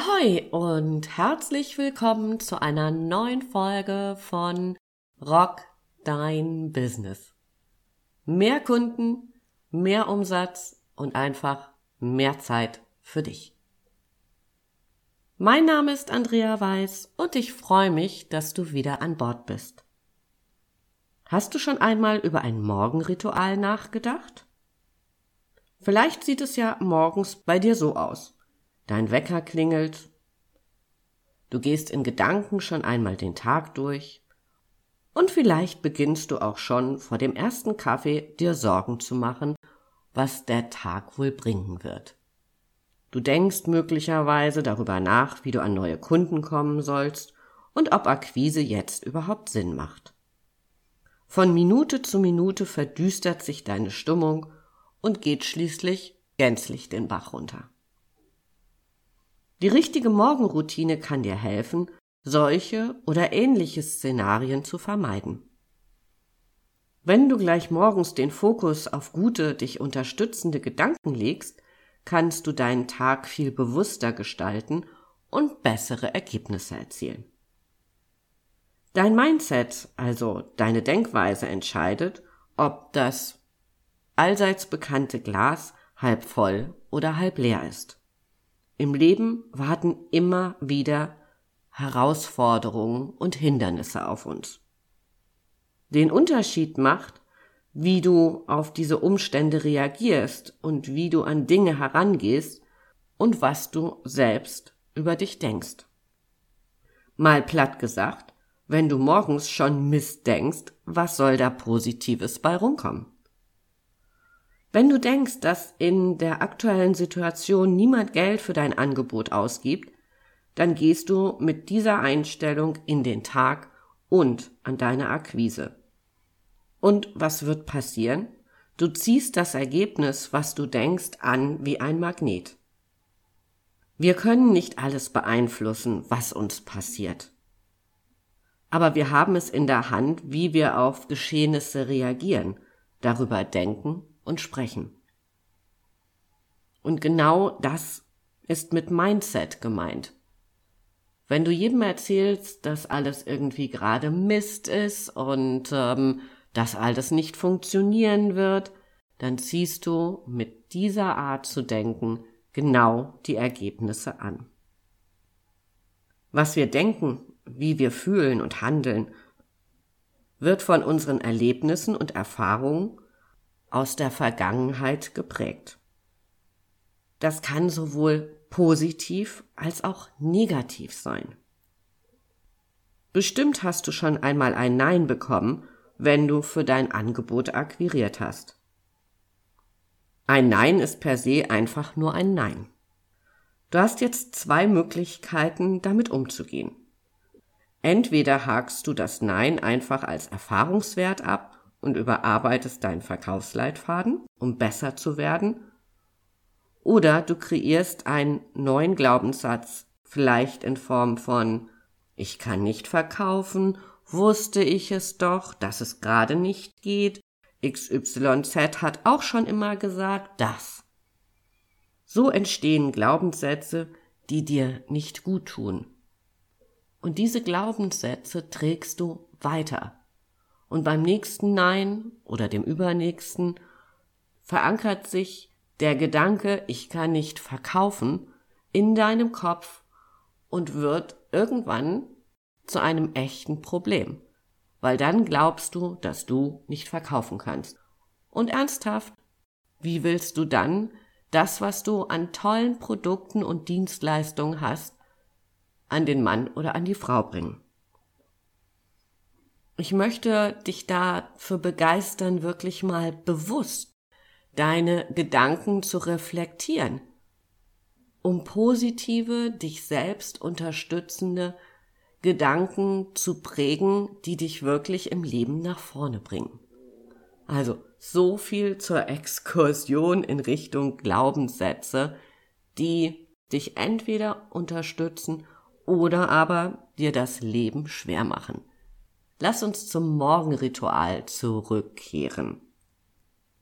Ahoi und herzlich willkommen zu einer neuen Folge von Rock Dein Business. Mehr Kunden, mehr Umsatz und einfach mehr Zeit für dich. Mein Name ist Andrea Weiß und ich freue mich, dass du wieder an Bord bist. Hast du schon einmal über ein Morgenritual nachgedacht? Vielleicht sieht es ja morgens bei dir so aus. Dein Wecker klingelt. Du gehst in Gedanken schon einmal den Tag durch. Und vielleicht beginnst du auch schon vor dem ersten Kaffee dir Sorgen zu machen, was der Tag wohl bringen wird. Du denkst möglicherweise darüber nach, wie du an neue Kunden kommen sollst und ob Akquise jetzt überhaupt Sinn macht. Von Minute zu Minute verdüstert sich deine Stimmung und geht schließlich gänzlich den Bach runter. Die richtige Morgenroutine kann dir helfen, solche oder ähnliche Szenarien zu vermeiden. Wenn du gleich morgens den Fokus auf gute, dich unterstützende Gedanken legst, kannst du deinen Tag viel bewusster gestalten und bessere Ergebnisse erzielen. Dein Mindset, also deine Denkweise entscheidet, ob das allseits bekannte Glas halb voll oder halb leer ist. Im Leben warten immer wieder Herausforderungen und Hindernisse auf uns. Den Unterschied macht, wie du auf diese Umstände reagierst und wie du an Dinge herangehst und was du selbst über dich denkst. Mal platt gesagt, wenn du morgens schon Mist denkst, was soll da Positives bei rumkommen? Wenn du denkst, dass in der aktuellen Situation niemand Geld für dein Angebot ausgibt, dann gehst du mit dieser Einstellung in den Tag und an deine Akquise. Und was wird passieren? Du ziehst das Ergebnis, was du denkst, an wie ein Magnet. Wir können nicht alles beeinflussen, was uns passiert. Aber wir haben es in der Hand, wie wir auf Geschehnisse reagieren, darüber denken und sprechen. Und genau das ist mit Mindset gemeint. Wenn du jedem erzählst, dass alles irgendwie gerade Mist ist und ähm, dass alles nicht funktionieren wird, dann ziehst du mit dieser Art zu denken genau die Ergebnisse an. Was wir denken, wie wir fühlen und handeln, wird von unseren Erlebnissen und Erfahrungen aus der Vergangenheit geprägt. Das kann sowohl positiv als auch negativ sein. Bestimmt hast du schon einmal ein Nein bekommen, wenn du für dein Angebot akquiriert hast. Ein Nein ist per se einfach nur ein Nein. Du hast jetzt zwei Möglichkeiten, damit umzugehen. Entweder hakst du das Nein einfach als Erfahrungswert ab und überarbeitest deinen Verkaufsleitfaden, um besser zu werden. Oder du kreierst einen neuen Glaubenssatz, vielleicht in Form von ich kann nicht verkaufen, wusste ich es doch, dass es gerade nicht geht, XYZ hat auch schon immer gesagt, das. So entstehen Glaubenssätze, die dir nicht gut tun. Und diese Glaubenssätze trägst du weiter und beim nächsten Nein oder dem übernächsten verankert sich der Gedanke, ich kann nicht verkaufen, in deinem Kopf und wird irgendwann zu einem echten Problem, weil dann glaubst du, dass du nicht verkaufen kannst. Und ernsthaft, wie willst du dann das, was du an tollen Produkten und Dienstleistungen hast, an den Mann oder an die Frau bringen? Ich möchte dich dafür begeistern, wirklich mal bewusst deine Gedanken zu reflektieren, um positive, dich selbst unterstützende Gedanken zu prägen, die dich wirklich im Leben nach vorne bringen. Also so viel zur Exkursion in Richtung Glaubenssätze, die dich entweder unterstützen oder aber dir das Leben schwer machen. Lass uns zum Morgenritual zurückkehren.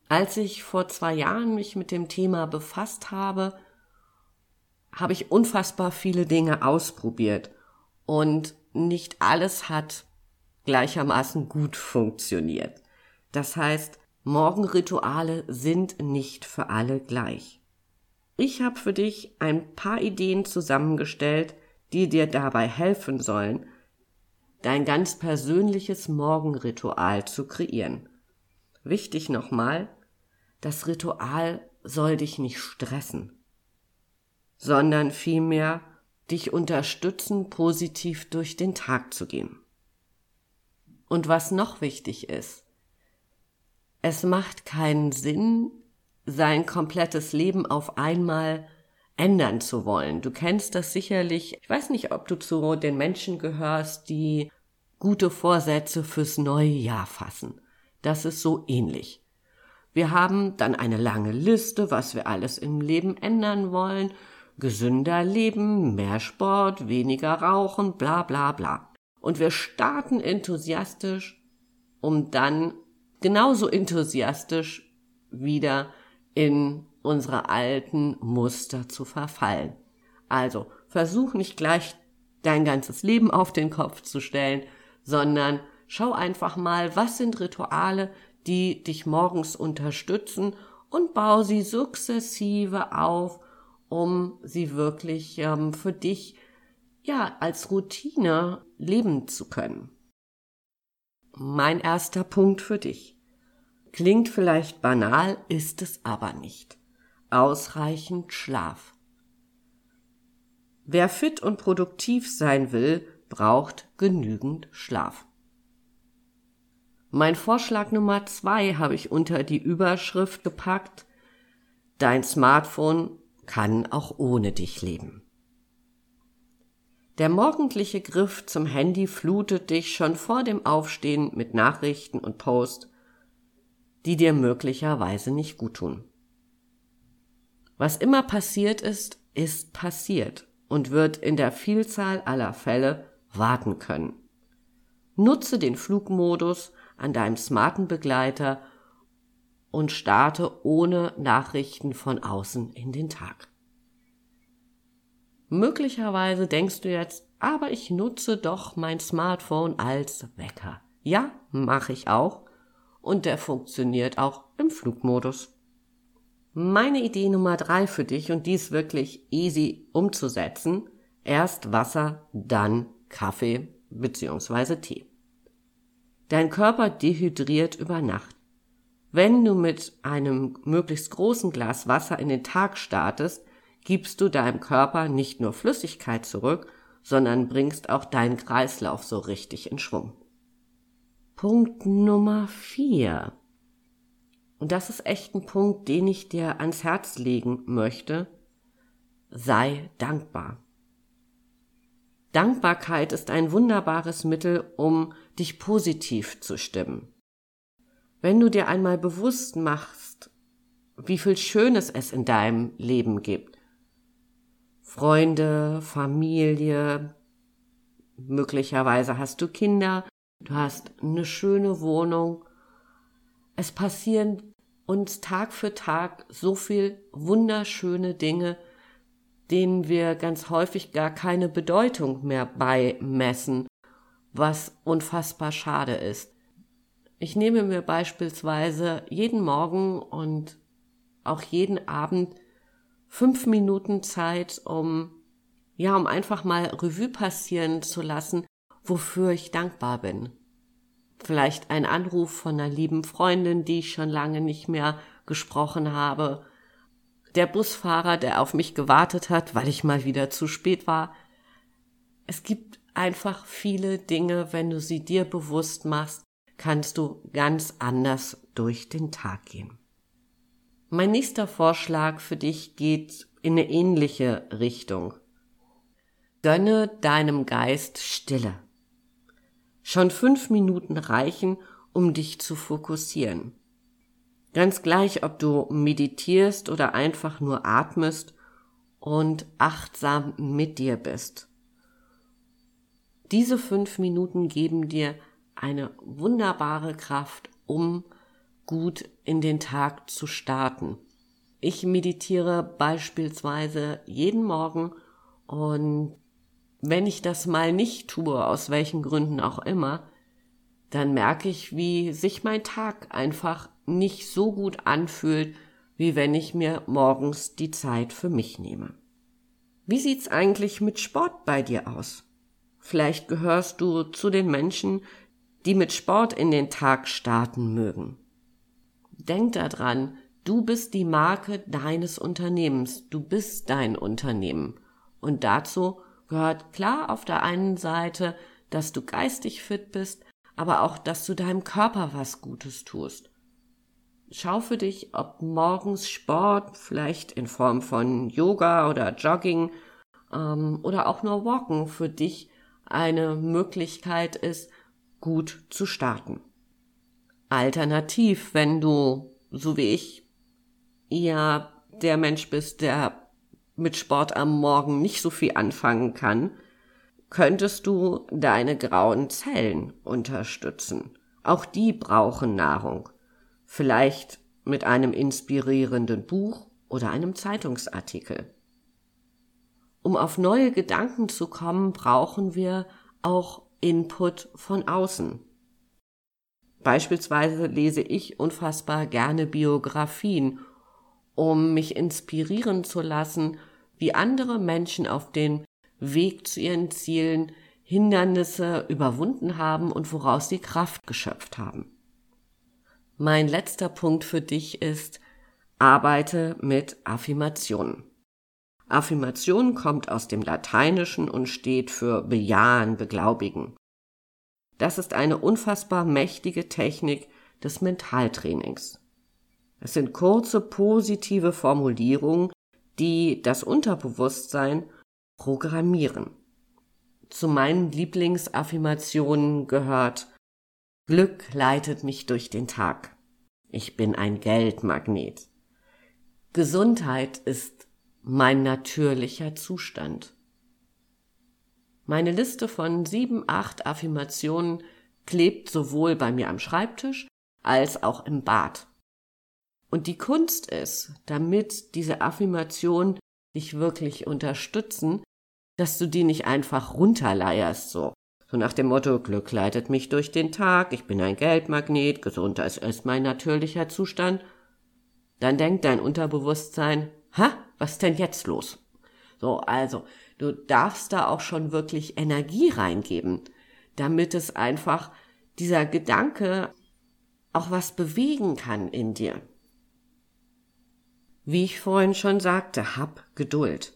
Als ich vor zwei Jahren mich mit dem Thema befasst habe, habe ich unfassbar viele Dinge ausprobiert und nicht alles hat gleichermaßen gut funktioniert. Das heißt, Morgenrituale sind nicht für alle gleich. Ich habe für dich ein paar Ideen zusammengestellt, die dir dabei helfen sollen, dein ganz persönliches Morgenritual zu kreieren. Wichtig nochmal, das Ritual soll dich nicht stressen, sondern vielmehr dich unterstützen, positiv durch den Tag zu gehen. Und was noch wichtig ist, es macht keinen Sinn, sein komplettes Leben auf einmal ändern zu wollen. Du kennst das sicherlich. Ich weiß nicht, ob du zu den Menschen gehörst, die gute Vorsätze fürs neue Jahr fassen. Das ist so ähnlich. Wir haben dann eine lange Liste, was wir alles im Leben ändern wollen. Gesünder leben, mehr Sport, weniger rauchen, bla bla bla. Und wir starten enthusiastisch, um dann genauso enthusiastisch wieder in unsere alten Muster zu verfallen. Also versuch nicht gleich dein ganzes Leben auf den Kopf zu stellen, sondern schau einfach mal, was sind Rituale, die dich morgens unterstützen und bau sie sukzessive auf, um sie wirklich ähm, für dich ja als Routine leben zu können. Mein erster Punkt für dich. Klingt vielleicht banal, ist es aber nicht. Ausreichend Schlaf. Wer fit und produktiv sein will, braucht genügend Schlaf. Mein Vorschlag Nummer zwei habe ich unter die Überschrift gepackt Dein Smartphone kann auch ohne dich leben. Der morgendliche Griff zum Handy flutet dich schon vor dem Aufstehen mit Nachrichten und Post, die dir möglicherweise nicht gut tun. Was immer passiert ist, ist passiert und wird in der Vielzahl aller Fälle warten können. Nutze den Flugmodus an deinem smarten Begleiter und starte ohne Nachrichten von außen in den Tag. Möglicherweise denkst du jetzt, aber ich nutze doch mein Smartphone als Wecker. Ja, mache ich auch. Und der funktioniert auch im Flugmodus. Meine Idee Nummer drei für dich, und die ist wirklich easy umzusetzen. Erst Wasser, dann Kaffee bzw. Tee. Dein Körper dehydriert über Nacht. Wenn du mit einem möglichst großen Glas Wasser in den Tag startest, gibst du deinem Körper nicht nur Flüssigkeit zurück, sondern bringst auch deinen Kreislauf so richtig in Schwung. Punkt Nummer vier. Und das ist echt ein Punkt, den ich dir ans Herz legen möchte. Sei dankbar. Dankbarkeit ist ein wunderbares Mittel, um dich positiv zu stimmen. Wenn du dir einmal bewusst machst, wie viel Schönes es in deinem Leben gibt, Freunde, Familie, möglicherweise hast du Kinder, du hast eine schöne Wohnung. Es passieren uns Tag für Tag so viel wunderschöne Dinge, denen wir ganz häufig gar keine Bedeutung mehr beimessen, was unfassbar schade ist. Ich nehme mir beispielsweise jeden Morgen und auch jeden Abend fünf Minuten Zeit, um, ja, um einfach mal Revue passieren zu lassen, wofür ich dankbar bin. Vielleicht ein Anruf von einer lieben Freundin, die ich schon lange nicht mehr gesprochen habe. Der Busfahrer, der auf mich gewartet hat, weil ich mal wieder zu spät war. Es gibt einfach viele Dinge, wenn du sie dir bewusst machst, kannst du ganz anders durch den Tag gehen. Mein nächster Vorschlag für dich geht in eine ähnliche Richtung. Gönne deinem Geist Stille. Schon fünf Minuten reichen, um dich zu fokussieren. Ganz gleich, ob du meditierst oder einfach nur atmest und achtsam mit dir bist. Diese fünf Minuten geben dir eine wunderbare Kraft, um gut in den Tag zu starten. Ich meditiere beispielsweise jeden Morgen und wenn ich das mal nicht tue, aus welchen Gründen auch immer, dann merke ich, wie sich mein Tag einfach nicht so gut anfühlt, wie wenn ich mir morgens die Zeit für mich nehme. Wie sieht's eigentlich mit Sport bei dir aus? Vielleicht gehörst du zu den Menschen, die mit Sport in den Tag starten mögen. Denk daran, du bist die Marke deines Unternehmens, du bist dein Unternehmen. Und dazu gehört klar auf der einen Seite, dass du geistig fit bist, aber auch, dass du deinem Körper was Gutes tust. Schau für dich, ob morgens Sport, vielleicht in Form von Yoga oder Jogging ähm, oder auch nur Walken für dich eine Möglichkeit ist, gut zu starten. Alternativ, wenn du, so wie ich, eher der Mensch bist, der mit Sport am Morgen nicht so viel anfangen kann, könntest du deine grauen Zellen unterstützen. Auch die brauchen Nahrung. Vielleicht mit einem inspirierenden Buch oder einem Zeitungsartikel. Um auf neue Gedanken zu kommen, brauchen wir auch Input von außen. Beispielsweise lese ich unfassbar gerne Biografien, um mich inspirieren zu lassen, wie andere Menschen auf den Weg zu ihren Zielen Hindernisse überwunden haben und woraus sie Kraft geschöpft haben. Mein letzter Punkt für dich ist, arbeite mit Affirmationen. Affirmation kommt aus dem Lateinischen und steht für bejahen, beglaubigen. Das ist eine unfassbar mächtige Technik des Mentaltrainings. Es sind kurze positive Formulierungen, die das Unterbewusstsein programmieren. Zu meinen Lieblingsaffirmationen gehört Glück leitet mich durch den Tag. Ich bin ein Geldmagnet. Gesundheit ist mein natürlicher Zustand. Meine Liste von sieben, acht Affirmationen klebt sowohl bei mir am Schreibtisch als auch im Bad. Und die Kunst ist, damit diese Affirmationen dich wirklich unterstützen, dass du die nicht einfach runterleierst, so. So nach dem Motto, Glück leitet mich durch den Tag, ich bin ein Geldmagnet, Gesundheit ist mein natürlicher Zustand. Dann denkt dein Unterbewusstsein, ha, was denn jetzt los? So, also, Du darfst da auch schon wirklich Energie reingeben, damit es einfach dieser Gedanke auch was bewegen kann in dir. Wie ich vorhin schon sagte, hab Geduld.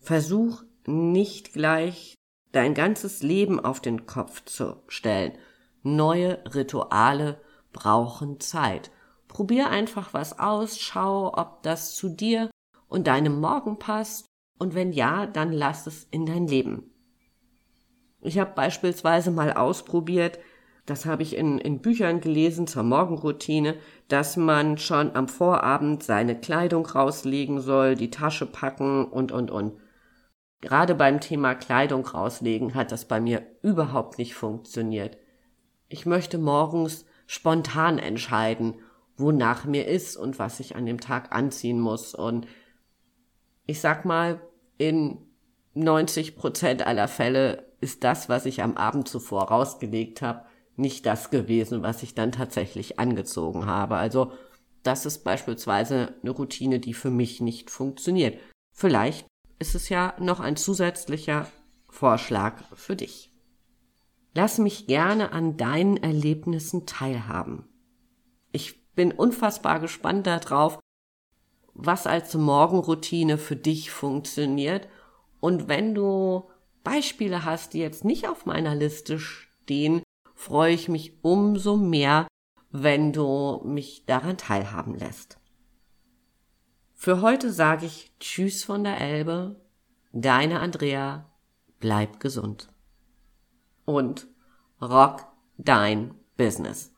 Versuch nicht gleich dein ganzes Leben auf den Kopf zu stellen. Neue Rituale brauchen Zeit. Probier einfach was aus, schau, ob das zu dir und deinem Morgen passt und wenn ja, dann lass es in dein Leben. Ich habe beispielsweise mal ausprobiert, das habe ich in, in Büchern gelesen zur Morgenroutine, dass man schon am Vorabend seine Kleidung rauslegen soll, die Tasche packen und, und, und. Gerade beim Thema Kleidung rauslegen hat das bei mir überhaupt nicht funktioniert. Ich möchte morgens spontan entscheiden, wonach mir ist und was ich an dem Tag anziehen muss. Und ich sag mal, in 90 Prozent aller Fälle ist das, was ich am Abend zuvor rausgelegt habe, nicht das gewesen, was ich dann tatsächlich angezogen habe. Also das ist beispielsweise eine Routine, die für mich nicht funktioniert. Vielleicht ist es ja noch ein zusätzlicher Vorschlag für dich. Lass mich gerne an deinen Erlebnissen teilhaben. Ich bin unfassbar gespannt darauf, was als Morgenroutine für dich funktioniert. Und wenn du Beispiele hast, die jetzt nicht auf meiner Liste stehen, freue ich mich umso mehr, wenn du mich daran teilhaben lässt. Für heute sage ich Tschüss von der Elbe, deine Andrea, bleib gesund. Und rock dein Business.